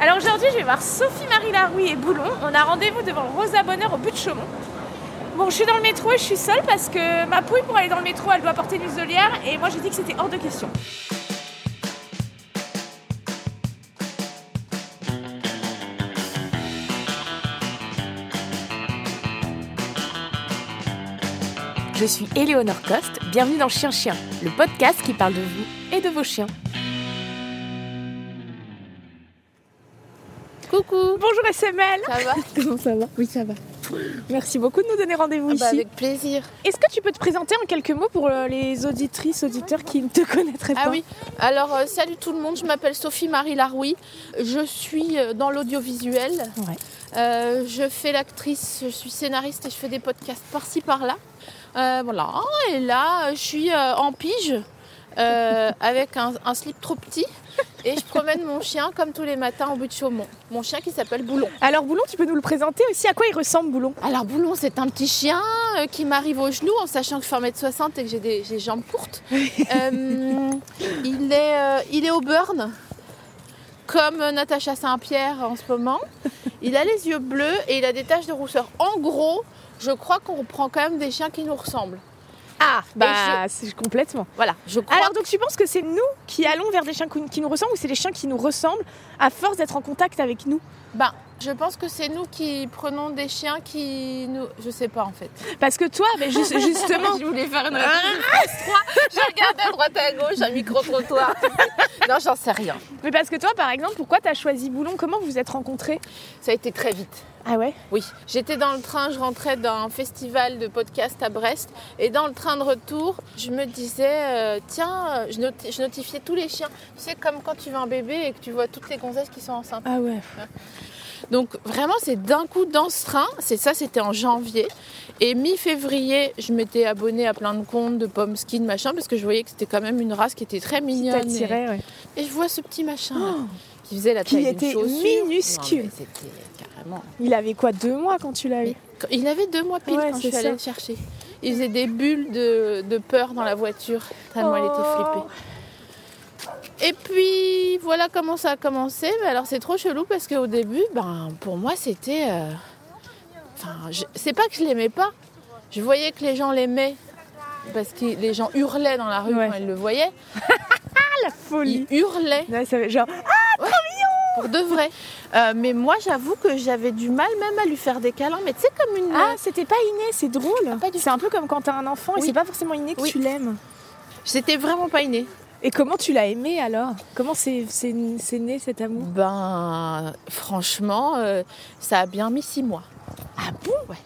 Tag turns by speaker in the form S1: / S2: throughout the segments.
S1: Alors aujourd'hui, je vais voir Sophie-Marie Larouille et Boulon. On a rendez-vous devant Rosa Bonheur au but de Chaumont. Bon, je suis dans le métro et je suis seule parce que ma pouille, pour aller dans le métro, elle doit porter une muselière et moi j'ai dit que c'était hors de question. Je suis Éléonore Coste, bienvenue dans Chien Chien, le podcast qui parle de vous et de vos chiens. Coucou Bonjour SML
S2: Ça va
S1: Comment ça va?
S2: Oui, ça va.
S1: Merci beaucoup de nous donner rendez-vous
S2: Ah
S1: ici.
S2: bah, avec plaisir.
S1: Est-ce que tu peux te présenter en quelques mots pour euh, les auditrices, auditeurs qui ne te connaîtraient pas?
S2: Ah oui, alors euh, salut tout le monde, je m'appelle Sophie-Marie Larouille. Je suis euh, dans l'audiovisuel.
S1: Ouais.
S2: Euh, je fais l'actrice, je suis scénariste et je fais des podcasts par-ci par-là. Euh, voilà, et là, je suis en pige avec un, un slip trop petit et je promène mon chien comme tous les matins au bout de Chaumont. Mon chien qui s'appelle Boulon.
S1: Alors Boulon, tu peux nous le présenter aussi À quoi il ressemble Boulon?
S2: Alors Boulon, c'est un petit chien euh, qui m'arrive aux genoux en sachant que je fais 1m60 et que j'ai des, jambes courtes. Euh, il, est, euh, il est au burn, comme Natacha Saint-Pierre en ce moment. Il a les yeux bleus et il a des taches de rousseur. En gros, je crois qu'on reprend quand même des chiens qui nous ressemblent.
S1: Ah,
S2: bah,
S1: c'est complètement.
S2: Voilà, je crois.
S1: Alors donc tu penses que c'est nous qui allons vers des chiens qui nous ressemblent ou c'est les chiens qui nous ressemblent à force d'être en contact avec nous?
S2: Ben, je pense que c'est nous qui prenons des chiens qui nous... Je sais pas en fait.
S1: Parce que toi, mais ju- justement,
S2: je voulais faire une réponse 3. Je regardais à droite et à gauche, un micro-trottoir. non, j'en sais rien.
S1: mais parce que toi par exemple, pourquoi tu as choisi Boulon? Comment vous vous êtes rencontrés?
S2: Ça a été très vite.
S1: Ah ouais
S2: Oui, j'étais dans le train, je rentrais d'un festival de podcast à Brest et dans le train de retour, je me disais, euh, tiens, euh, je, noti- je notifiais tous les chiens. Tu sais, comme quand tu veux un bébé et que tu vois toutes les gonzesses qui sont enceintes.
S1: Ah ouais.
S2: Donc vraiment, c'est d'un coup dans ce train, c'est ça, c'était en janvier. Et mi-février, je m'étais abonnée à plein de comptes de pommes skin, machin, parce que je voyais que c'était quand même une race qui était très
S1: Qui
S2: mignonne.
S1: ouais.
S2: Et, et je vois ce petit machin là, qui faisait la taille
S1: était minuscule.
S2: Non, mais C'était carrément...
S1: Il avait quoi Deux mois quand tu l'as eu
S2: Il avait deux mois pile
S1: Ouais,
S2: quand je suis allée le chercher. Il faisait des bulles de, de peur dans la voiture, tellement elle était
S1: Oh.
S2: flippée. Et puis voilà comment ça a commencé. Mais alors c'est trop chelou parce qu'au début, ben, pour moi c'était. euh, Enfin, je- c'est pas que je l'aimais pas. Je voyais que les gens l'aimaient parce que les gens hurlaient dans la rue
S1: Ouais.
S2: quand ils le voyaient.
S1: La folie
S2: Ils hurlaient
S1: Ouais, ça fait genre
S2: pour de vrai. Euh, mais moi j'avoue que j'avais du mal même à lui faire des câlins. Mais tu sais, comme une.
S1: Ah, c'était pas inné, c'est drôle.
S2: pas du
S1: C'est un peu comme quand t'as un enfant et c'est pas forcément inné que
S2: Oui.
S1: tu l'aimes.
S2: C'était vraiment pas inné.
S1: Et comment tu l'as aimé alors? Comment c'est c'est- c'est né cet amour?
S2: Ben, franchement, euh, ça a bien mis six mois.
S1: Ah bon?
S2: Ouais.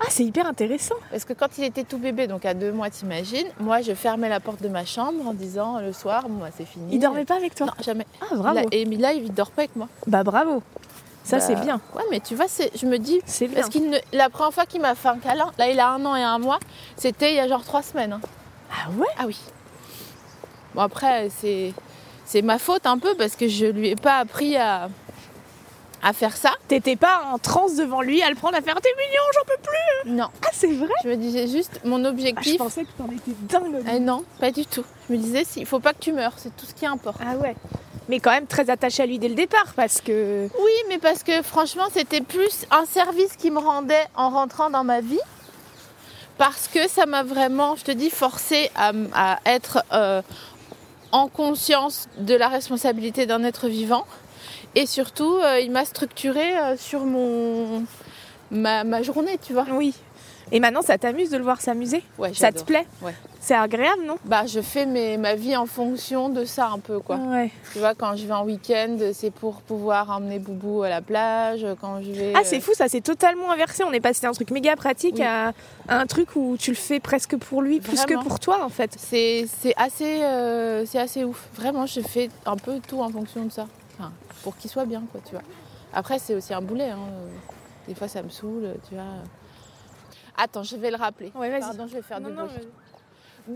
S1: Ah, c'est hyper intéressant.
S2: Parce que quand il était tout bébé, donc à deux mois, t'imagines, moi je fermais la porte de ma chambre en disant le soir, bon, bah, c'est fini.
S1: Il dormait pas avec toi
S2: Non, jamais.
S1: Ah, bravo.
S2: Là- et là, il dort pas avec moi.
S1: Bah bravo. Ça,
S2: Bah,
S1: c'est bien.
S2: Ouais, mais tu vois, c'est- je me dis.
S1: C'est bien.
S2: Parce qu'il ne- la première fois qu'il m'a fait un câlin, là il a un an et un mois, c'était il y a genre trois semaines. hein.
S1: Ah ouais?
S2: Ah oui. Bon après, c'est c'est ma faute un peu parce que je lui ai pas appris à, à faire ça.
S1: T'étais pas en transe devant lui à le prendre à faire T'es mignon, j'en peux plus
S2: Non,
S1: Ah, c'est vrai?
S2: Je me disais juste mon
S1: ah, Je
S2: objectif.
S1: pensais que t'en étais dingue.
S2: Eh non, pas du tout. Je me disais, il faut pas que tu meurs, c'est tout ce qui importe.
S1: Ah ouais. Mais quand même très attaché à lui dès le départ parce que.
S2: Oui, mais parce que franchement, c'était plus un service qui me rendait en rentrant dans ma vie. Parce que ça m'a vraiment, je te dis, forcé à être euh, en conscience de la responsabilité d'un être vivant. Et surtout, euh, il m'a structuré euh, sur mon, ma, ma journée, tu vois.
S1: Oui. Et maintenant, ça t'amuse de le voir s'amuser?
S2: Ouais,
S1: Ça te plaît?
S2: Ouais.
S1: C'est agréable, non?
S2: Bah, je fais mes, ma vie en fonction de ça un peu, quoi.
S1: Ouais.
S2: Tu vois, quand je vais en week-end, c'est pour pouvoir emmener Boubou à la plage. Quand je vais.
S1: Ah,
S2: euh,
S1: c'est fou, ça c'est totalement inversé. On est passé d'un truc méga pratique
S2: Oui.
S1: à, à un truc où tu le fais presque pour lui, plus que pour toi en fait.
S2: C'est c'est assez, euh, c'est assez ouf. Vraiment, je fais un peu tout en fonction de ça. Enfin, pour qu'il soit bien, quoi, tu vois. Après, c'est aussi un boulet. hein. Des fois, ça me saoule, tu vois. Attends, je vais le rappeler.
S1: Ouais, vas-y.
S2: Pardon, je vais faire
S1: Non,
S2: du
S1: non,
S2: bruit.
S1: mais-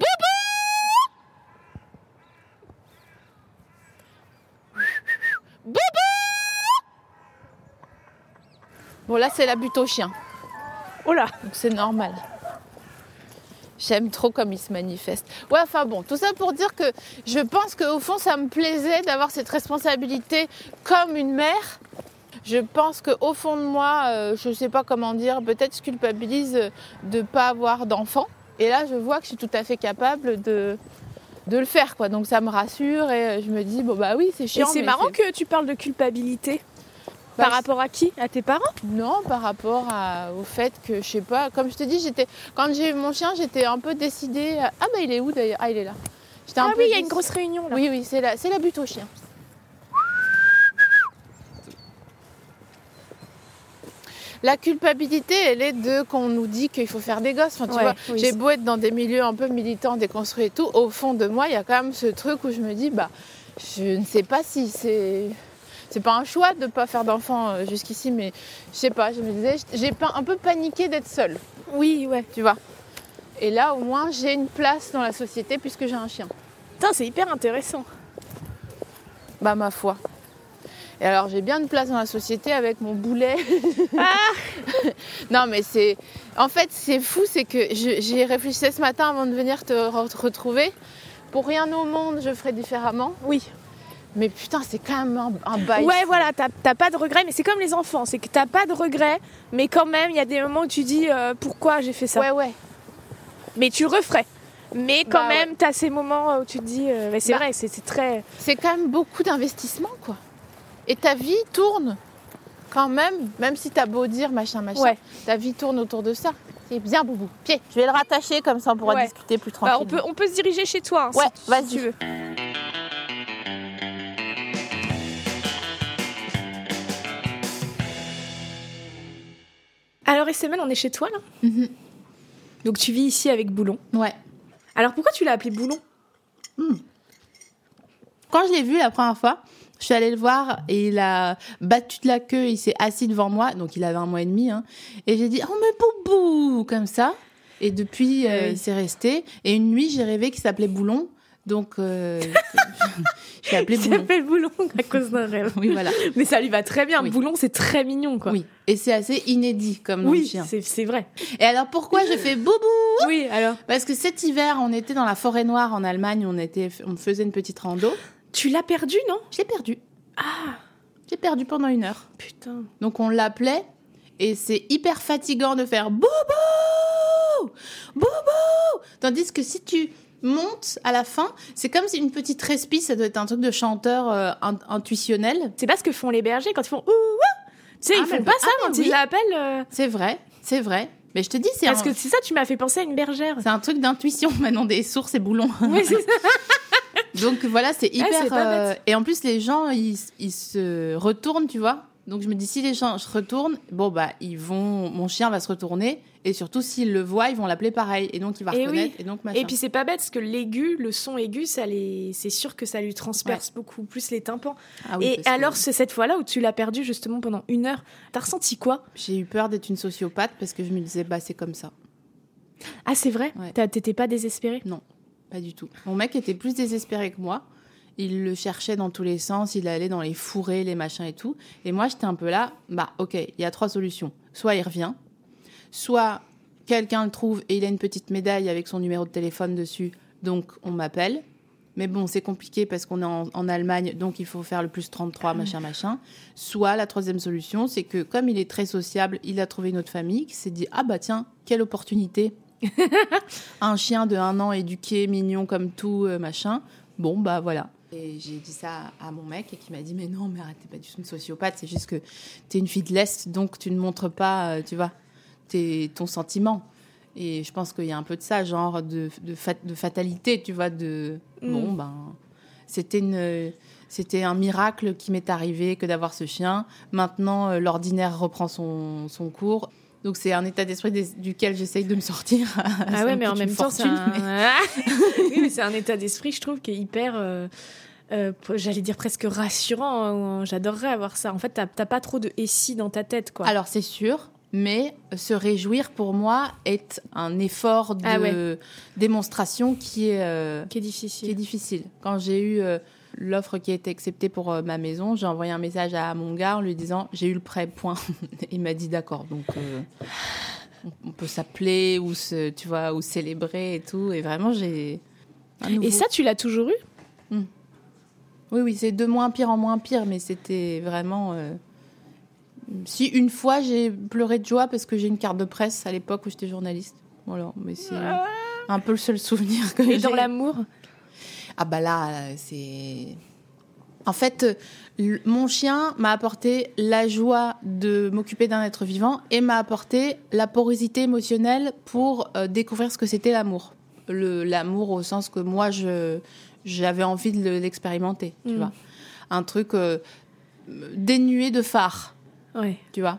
S2: Bon, là, c'est la butte au chien.
S1: Oh là
S2: Donc, c'est normal. J'aime trop comme il se manifeste. Ouais, enfin bon, tout ça pour dire que je pense qu'au fond, ça me plaisait d'avoir cette responsabilité comme une mère. Je pense qu'au fond de moi, euh, je ne sais pas comment dire, peut-être je culpabilise de ne pas avoir d'enfant. Et là, je vois que je suis tout à fait capable de, de le faire. Quoi. Donc ça me rassure et je me dis, bon bah oui, c'est
S1: Et
S2: chiant.
S1: c'est
S2: mais
S1: marrant que tu parles de culpabilité. Par rapport à qui? À tes parents?
S2: Non, par rapport à- au fait que, je sais pas, comme je te dis, j'étais, quand j'ai eu mon chien, j'étais un peu décidée. à- Ah bah il est où d'ailleurs? Ah il est là. J'étais un
S1: Ah
S2: peu
S1: oui, il y a une grosse réunion là.
S2: Oui, oui, c'est la, c'est la butte au chien. La culpabilité, elle est de qu'on nous dit qu'il faut faire des gosses. Enfin, tu
S1: Ouais,
S2: vois,
S1: oui,
S2: j'ai beau être dans des milieux un peu militants, déconstruits et tout, au fond de moi, il y a quand même ce truc où je me dis, bah, je ne sais pas si c'est, c'est pas un choix de ne pas faire d'enfant euh, jusqu'ici, mais je sais pas. Je me disais, j'ai un peu paniqué d'être seule,
S1: Oui, ouais.
S2: tu vois. Et là, au moins, j'ai une place dans la société puisque j'ai un chien.
S1: Putain, c'est hyper intéressant.
S2: Bah ma foi. Et alors j'ai bien une place dans la société avec mon boulet. non mais c'est... En fait c'est fou, c'est que j'y réfléchissais ce matin avant de venir te re- retrouver. Pour rien au monde je ferais différemment.
S1: Oui.
S2: Mais putain c'est quand même un, un bail.
S1: Ouais, voilà, t'as t'as pas de regrets, mais c'est comme les enfants, c'est que t'as pas de regrets, mais quand même, il y a des moments où tu dis euh, pourquoi j'ai fait ça?
S2: Ouais ouais.
S1: Mais tu referais. Mais quand
S2: Bah,
S1: même, t'as ces moments où tu te dis, euh, mais c'est
S2: Bah.
S1: vrai, c'est c'est très.
S2: C'est quand même beaucoup d'investissement quoi. Et ta vie tourne quand même, même si t'as beau dire machin machin,
S1: Ouais.
S2: ta vie tourne autour de ça. C'est bien boubou. Pied, je vais le rattacher comme ça on pourra
S1: Ouais.
S2: discuter plus
S1: Bah,
S2: tranquillement.
S1: on, peut, on peut se diriger chez toi. hein,
S2: Ouais,
S1: si
S2: vas-y.
S1: si tu veux. Alors, SML, on est chez toi là
S2: Mhm.
S1: Donc, tu vis ici avec Boulon.
S2: Ouais.
S1: Alors, pourquoi tu l'as appelé Boulon?
S2: Quand je l'ai vu la première fois, je suis allée le voir et il a battu de la queue, il s'est assis devant moi, donc il avait un mois et demi, hein, et j'ai dit oh mais boubou comme ça. Et depuis, euh,
S1: Oui.
S2: c'est resté. Et une nuit, j'ai rêvé qu'il s'appelait Boulon, donc euh, je l'ai appelé
S1: Il
S2: Boulon.
S1: s'appelle Boulon à cause d'un rêve.
S2: Oui, voilà.
S1: Mais ça lui va très bien.
S2: Oui.
S1: Boulon, c'est très mignon, quoi.
S2: Oui. Et c'est assez inédit comme nom de
S1: Oui,
S2: chien.
S1: c'est c'est vrai.
S2: Et alors pourquoi je fais boubou?
S1: Oui, alors.
S2: Parce que cet hiver, on était dans la forêt noire en Allemagne, on était, on faisait une petite rando.
S1: Tu l'as perdu, non?
S2: Je l'ai perdu.
S1: Ah,
S2: J'ai perdu pendant une heure.
S1: putain.
S2: Donc on l'appelait et c'est hyper fatigant de faire boubou boubou tandis que si tu montes à la fin, c'est comme si une petite respi, ça doit être un truc de chanteur euh, in- intuitionnel.
S1: C'est pas ce que font les bergers quand ils font ouh, ouh. Tu sais,
S2: Ah,
S1: ils
S2: mais
S1: font
S2: bah-
S1: pas ça
S2: ah,
S1: quand
S2: oui.
S1: ils l'appellent. euh,
S2: C'est vrai, c'est vrai. Mais je te dis, c'est
S1: Parce
S2: un,
S1: que c'est ça, tu m'as fait penser à une bergère.
S2: c'est un truc d'intuition maintenant des sources et boulons.
S1: Oui, c'est ça.
S2: Donc voilà, c'est hyper.
S1: c'est pas
S2: euh, et en plus, les gens, ils, ils se retournent, tu vois. Donc je me dis, si les gens se retournent, bon bah ils vont, mon chien va se retourner. Et surtout, s'ils le voient, ils vont l'appeler pareil. Et donc il va
S1: Et
S2: reconnaître.
S1: oui.
S2: Et donc machin.
S1: Et puis c'est pas bête parce que l'aigu, le son aigu, ça les... c'est sûr que ça lui transperce beaucoup plus les tympans.
S2: Ah oui,
S1: Et
S2: que
S1: alors c'est cette fois-là où tu l'as perdu justement pendant une heure. T'as ressenti quoi?
S2: J'ai eu peur d'être une sociopathe parce que je me disais, bah c'est comme ça.
S1: Ah c'est vrai?
S2: Ouais.
S1: T'étais pas désespérée?
S2: Pas du tout. Mon mec était plus désespéré que moi. Il le cherchait dans tous les sens, il allait dans les fourrés, les machins et tout. Et moi, j'étais un peu là, bah ok, il y a trois solutions. Soit il revient, soit quelqu'un le trouve et il a une petite médaille avec son numéro de téléphone dessus, donc on m'appelle. Mais bon, c'est compliqué parce qu'on est en, en Allemagne, donc il faut faire le plus 33, machin, machin. Soit la troisième solution, c'est que comme il est très sociable, il a trouvé une autre famille qui s'est dit Ah bah tiens, quelle opportunité un chien de un an éduqué, mignon comme tout, euh, machin. Bon, bah voilà. Et j'ai dit ça à mon mec et qui m'a dit Mais non, mais arrête, t'es pas du tout une sociopathe, c'est juste que t'es une fille de l'Est, donc tu ne montres pas, euh, tu vois, tes- ton sentiment. Et je pense qu'il y a un peu de ça, genre de, de, fat- de fatalité, tu vois, de.
S1: Mm.
S2: Bon, ben. C'était une. C'était un miracle qui m'est arrivé que d'avoir ce chien. Maintenant, euh, l'ordinaire reprend son, son cours. Donc, c'est un état d'esprit des- duquel j'essaye de me sortir.
S1: Ah ouais, mais en même temps, c'est un... oui, mais c'est un état d'esprit, je trouve, qui est hyper, euh, euh, j'allais dire presque rassurant. hein. J'adorerais avoir ça. En fait, t'as pas trop de et si dans ta tête, quoi.
S2: Alors, c'est sûr, mais se réjouir pour moi est un effort de
S1: Ah ouais.
S2: démonstration qui est, euh,
S1: qui est
S2: qui
S1: difficile.
S2: est difficile. Quand j'ai eu euh, l'offre qui a été acceptée pour euh, ma maison, j'ai envoyé un message à mon gars en lui disant j'ai eu le prêt, point. Il m'a dit d'accord. Donc, euh, on peut s'appeler ou se, tu vois, ou célébrer et tout. Et vraiment, j'ai.
S3: Et ça, tu l'as toujours eu?
S2: Hmm. Oui, oui, c'est de moins pire en moins pire, mais c'était vraiment. Euh, si une fois j'ai pleuré de joie parce que j'ai une carte de presse à l'époque où j'étais journaliste. Voilà, mais c'est ah. un peu le seul souvenir que j'ai.
S3: Et dans l'amour?
S2: Ah bah là, c'est. En fait, mon chien m'a apporté la joie de m'occuper d'un être vivant et m'a apporté la porosité émotionnelle pour euh, découvrir ce que c'était l'amour. L'amour au sens que moi, j'avais envie de l'expérimenter, tu mm. vois. Un truc euh, dénué de phare, tu vois.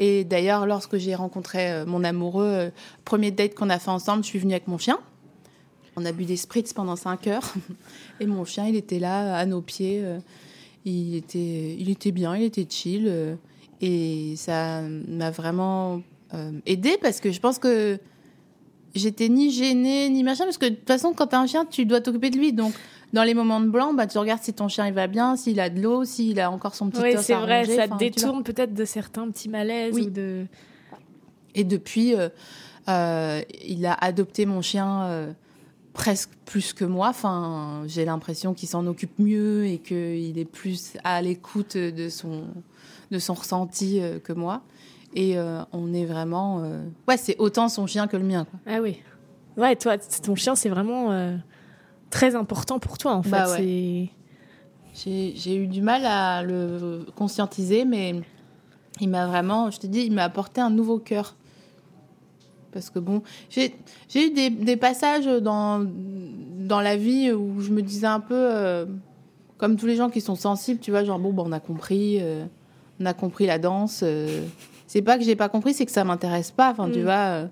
S2: Et d'ailleurs, lorsque j'ai rencontré euh, mon amoureux, euh, premier date qu'on a fait ensemble, je suis venue avec mon chien. On a bu des spritz pendant 5 heures. Et mon chien, il était là, à nos pieds. il, était, il était bien, il était chill. et ça m'a vraiment aidé parce que je pense que j'étais ni gênée ni machin parce que de toute façon quand t'as un chien tu dois t'occuper de lui donc dans les moments de blanc bah tu regardes si ton chien il va bien s'il a de l'eau s'il a encore son petit
S3: oui c'est vrai ça détourne peut-être de certains petits malaises ou de
S2: et depuis euh, euh, il a adopté mon chien euh, presque plus que moi enfin j'ai l'impression qu'il s'en occupe mieux et qu'il est plus à l'écoute de son de son ressenti que moi et euh, on est vraiment. Euh, ouais, c'est autant son chien que le mien. Quoi.
S3: Ah oui. Ouais, toi, ton chien, c'est vraiment euh, très important pour toi, en fait. Bah
S2: j'ai eu du mal à le conscientiser, mais il m'a vraiment, je te dis, il m'a apporté un nouveau cœur. Parce que bon, j'ai eu des, des, passages dans, dans la vie où je me disais un peu, comme tous les gens qui sont sensibles, tu vois, genre, bon, bon on a compris, on a compris la danse c'est pas que j'ai pas compris, c'est que ça m'intéresse pas. Enfin, tu mm. vois, euh,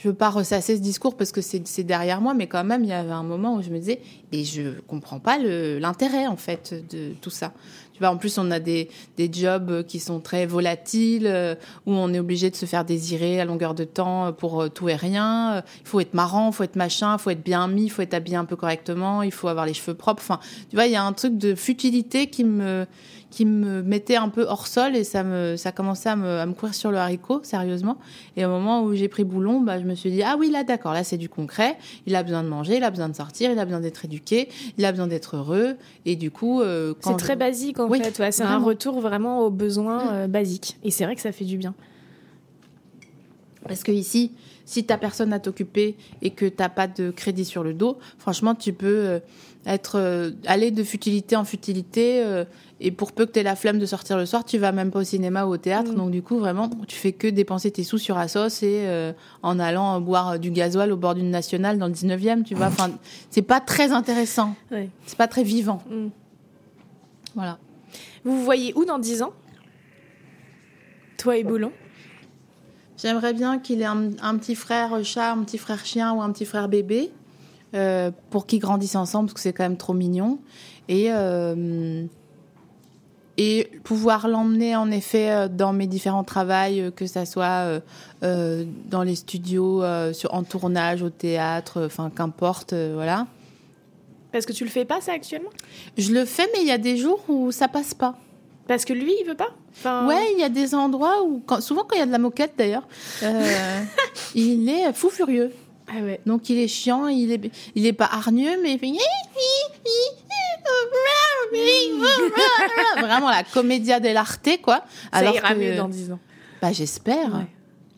S2: je veux pas ressasser ce discours parce que c'est derrière moi, mais quand même, il y avait un moment où je me disais, et je comprends pas l'intérêt en fait de tout ça. Tu vois, en plus, on a des, des jobs qui sont très volatiles, euh, où on est obligé de se faire désirer à longueur de temps pour euh, tout et rien. Il faut être marrant, il faut être machin, il faut être bien mis, il faut être habillé un peu correctement, il faut avoir les cheveux propres. Enfin, tu vois, il y a un truc de futilité qui me qui me mettait un peu hors sol et ça me ça commençait à me, à me courir sur le haricot sérieusement. Et au moment où j'ai pris boulon bah je me suis dit ah oui là d'accord là c'est du concret. Il a besoin de manger il a besoin de sortir il a besoin d'être éduqué il a besoin d'être heureux. Et du coup euh,
S3: c'est très basique en fait. Ouais, c'est un retour vraiment aux besoins euh, basiques. Et c'est vrai que ça fait du bien
S2: parce que ici si t'as personne à t'occuper et que t'as pas de crédit sur le dos, franchement, tu peux euh, être euh, aller de futilité en futilité euh, et pour peu que tu aies la flemme de sortir le soir, tu vas même pas au cinéma ou au théâtre. Mm. Donc du coup, vraiment, tu fais que dépenser tes sous sur Asos et en allant boire du gasoil au bord d'une nationale dans le 19e, tu vois. Enfin, c'est pas très intéressant. C'est pas très vivant. Mm. Voilà.
S3: Vous vous voyez où dans 10 ans? Toi et Boulon?
S2: J'aimerais bien qu'il ait un, petit frère chat, un petit frère chien ou un petit frère bébé euh, pour qu'ils grandissent ensemble parce que c'est quand même trop mignon. Et, euh, et pouvoir l'emmener en effet euh, dans mes différents travails, que ça soit dans les studios, sur, en tournage, au théâtre, enfin qu'importe, voilà.
S3: Parce que tu le fais pas ça actuellement?
S2: Je le fais, mais il y a des jours où ça passe pas.
S3: Parce que lui, il veut pas
S2: enfin... Ouais, il y a des endroits où, souvent quand il y a de la moquette d'ailleurs, euh, il est fou furieux.
S3: Ah ouais.
S2: Donc il est chiant, il est, il est pas hargneux, mais il fait vraiment la comédia dell'arte quoi.
S3: Alors Ça ira mieux dans 10 ans.
S2: Bah j'espère.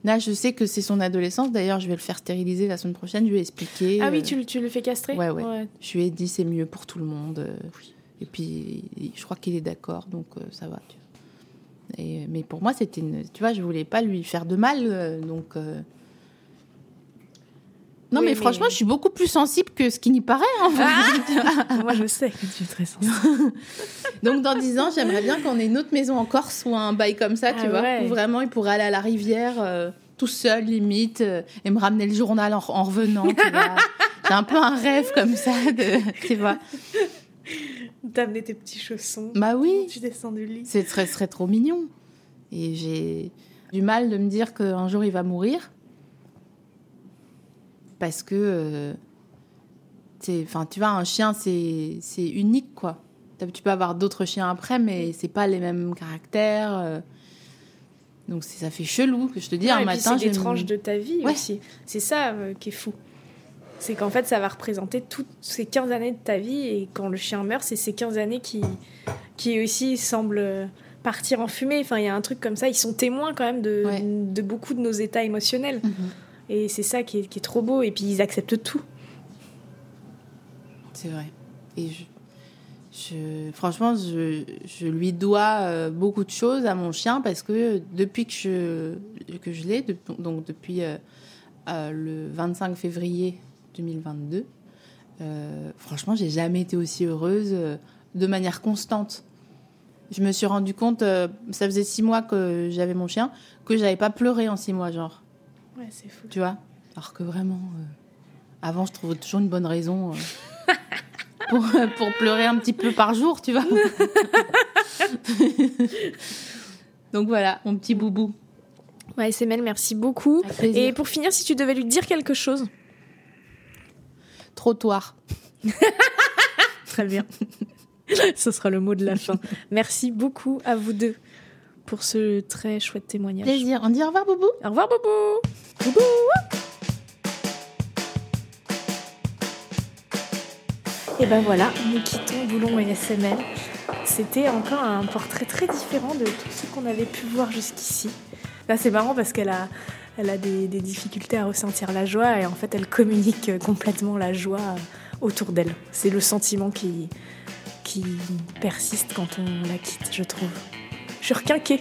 S2: Là, je sais que c'est son adolescence. D'ailleurs, je vais le faire stériliser la semaine prochaine. Je lui ai expliqué.
S3: Ah oui, euh, tu, tu, le fais castrer
S2: ouais, ouais, Je lui ai dit c'est mieux pour tout le monde. Oui. Et puis, je crois qu'il est d'accord, donc euh, ça va. Et, mais pour moi, c'était une. Tu vois, je voulais pas lui faire de mal, euh, donc. Euh. Non, mais, franchement, je suis beaucoup plus sensible que ce qui n'y paraît. En
S3: ah moi, je sais que tu es très sensible.
S2: donc, dans dix ans, j'aimerais bien qu'on ait une autre maison en Corse ou un bail comme ça, tu ah vois, où vraiment il pourrait aller à la rivière tout seul, limite, et me ramener le journal en, revenant. J'ai un peu un rêve comme ça, de, tu vois.
S3: T'amener tes petits chaussons.
S2: Bah oui.
S3: Tu descends du lit.
S2: Ce serait, serait trop mignon. Et j'ai du mal de me dire qu'un jour il va mourir. Parce que. Euh, enfin, tu vois, un chien, c'est unique, quoi. Tu peux avoir d'autres chiens après, mais c'est pas les mêmes caractères. Euh. Donc ça fait chelou que je te dis
S1: Ouais,
S2: un
S1: et
S2: matin.
S1: c'est tranches de ta vie
S2: Ouais.
S1: aussi. C'est ça euh, qui est fou. C'est qu'en fait, ça va représenter toutes ces 15 années de ta vie. Et quand le chien meurt, c'est ces 15 années qui, qui aussi semblent partir en fumée. Enfin, il y a un truc comme ça. Ils sont témoins quand même de,
S2: Ouais.
S1: de beaucoup de nos états émotionnels.
S2: Mhm.
S1: Et c'est ça qui est, qui est trop beau. Et puis, ils acceptent tout.
S2: C'est vrai. Et je, je- franchement, je, je lui dois euh, beaucoup de choses à mon chien parce que depuis que je, que je l'ai, donc depuis euh, euh, le 25 février 2022, euh, franchement, j'ai jamais été aussi heureuse euh, de manière constante. Je me suis rendu compte, euh, ça faisait six mois que j'avais mon chien, que j'avais pas pleuré en six mois, genre,
S1: Ouais, c'est fou.
S2: tu vois? Alors que vraiment, euh, avant, je trouvais toujours une bonne raison. euh, pour, pour pleurer un petit peu par jour, tu vois? Donc voilà, mon petit boubou.
S1: Ouais, SML, merci beaucoup. Et pour finir, si tu devais lui dire quelque chose.
S2: Trottoir.
S1: Très bien. Ce sera le mot de la fin. Merci beaucoup à vous deux pour ce très chouette témoignage.
S2: Plaisir. On dit au revoir, boubou
S1: Au revoir, Bobo. Bobo. Et ben voilà, nous quittons Boulon et SML. C'était encore un portrait très différent de tout ce qu'on avait pu voir jusqu'ici. Là, c'est marrant parce qu'elle a, elle a des, difficultés à ressentir la joie et en fait, elle communique complètement la joie autour d'elle. C'est le sentiment qui, qui persiste quand on la quitte, je trouve. Je suis.